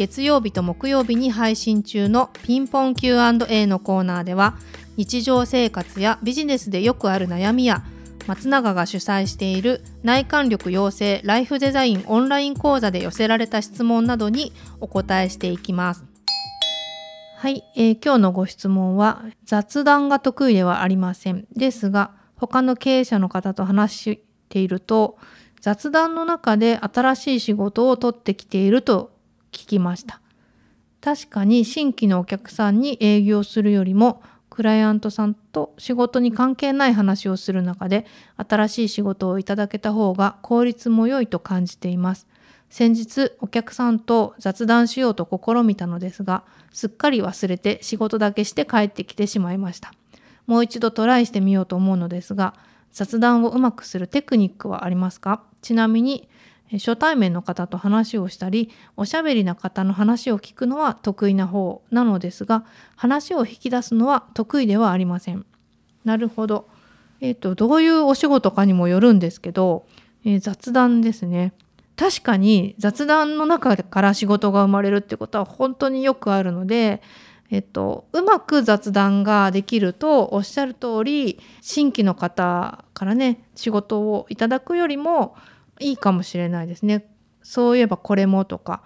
月曜日と木曜日に配信中のピンポン Q&A のコーナーでは日常生活やビジネスでよくある悩みや松永が主催している内観力養成ライフデザインオンライン講座で寄せられた質問などにお答えしていきます。はい、えー、今日のご質問は雑談が得意ではありません。ですが他の経営者の方と話していると雑談の中で新しい仕事を取ってきていると聞きました。確かに新規のお客さんに営業するよりもクライアントさんと仕事に関係ない話をする中で新しい仕事をいただけた方が効率も良いと感じています。先日お客さんと雑談しようと試みたのですがすっかり忘れて仕事だけして帰ってきてしまいました。もう一度トライしてみようと思うのですが雑談をうまくするテクニックはありますか？ちなみに初対面の方と話をしたりおしゃべりな方の話を聞くのは得意な方なのですが話を引き出すのは得意ではありません。なるほど。えっ、ー、とどういうお仕事かにもよるんですけど、えー、雑談ですね。確かに雑談の中から仕事が生まれるってことは本当によくあるので、えっと、うまく雑談ができるとおっしゃる通り新規の方からね仕事をいただくよりもいいかもしれないですね。そういえばこれもとか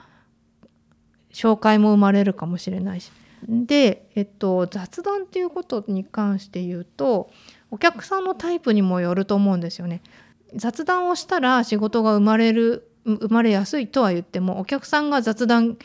紹介も生まれるかもしれないし。で、えっと、雑談っていうことに関して言うとお客さんのタイプにもよると思うんですよね。雑談をしたら仕事が生まれる生まれやすいとは言ってもお客さんが雑談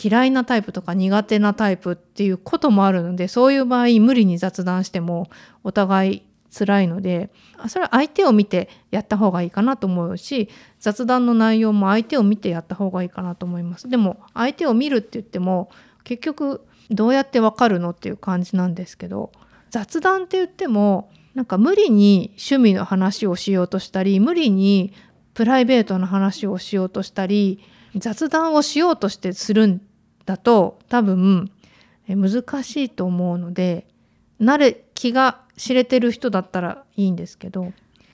嫌いなタイプとか苦手なタイプっていうこともあるのでそういう場合無理に雑談してもお互い辛いのでそれは相手を見てやった方がいいかなと思うし雑談の内容も相手を見てやった方がいいかなと思います。でも相手を見るって言っても結局どうやってわかるのっていう感じなんですけど雑談って言ってもなんか無理に趣味の話をしようとしたり無理にプライベートな話をしようとしたり雑談をしようとしてするんだと多分難しいと思うので慣れ気が知れてる人だったらいいんですけど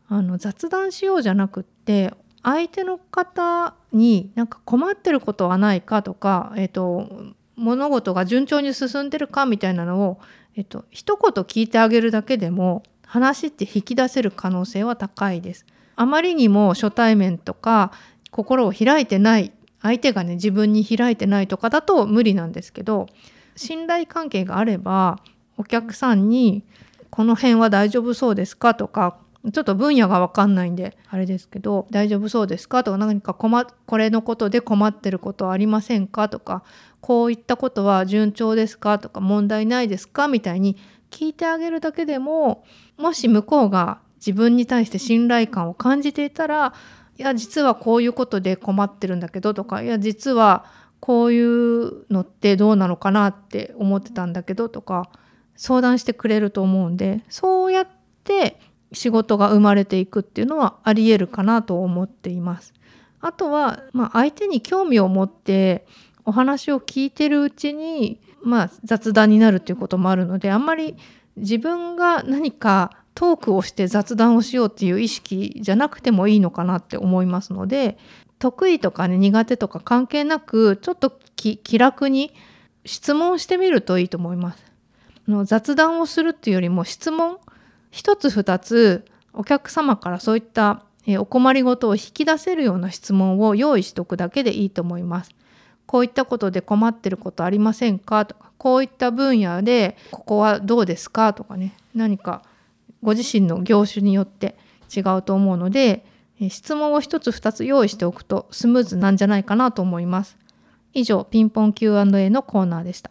あの雑談しようじゃなくって相手の方になんか困ってることはないかとか、えーと、物事が順調に進んでるかみたいなのを、えーと、一言聞いてあげるだけでも話って引き出せる可能性は高いです。あまりにも初対面とか心を開いてない相手がね自分に開いてないとかだと無理なんですけど信頼関係があればお客さんにこの辺は大丈夫そうですか？とかちょっと分野が分かんないんであれですけど大丈夫そうですか？とか何か困これのことで困ってることありませんか？とかこういったことは順調ですか？とか問題ないですか？みたいに聞いてあげるだけでももし向こうが自分に対して信頼感を感じていたらいや実はこういうことで困ってるんだけどとかいや実はこういうのってどうなのかなって思ってたんだけどとか相談してくれると思うんでそうやって仕事が生まれていくっていうのはありえるかなと思っています。あとは、まあ、相手に興味を持ってお話を聞いてるうちに、まあ、雑談になるっていうこともあるのであんまり自分が何かトークをして雑談をしようっていう意識じゃなくてもいいのかなって思いますので得意とかね苦手とか関係なくちょっと気楽に質問してみるといいと思います。の雑談をするっていうよりも質問一つ二つお客様からそういったお困りごとを引き出せるような質問を用意しておくだけでいいと思います。こういったことで困ってることありませんか？とかこういった分野でここはどうですか？とかね何かご自身の業種によって違うと思うので質問を一つ二つ用意しておくとスムーズなんじゃないかなと思います。以上ピンポン Q&A のコーナーでした。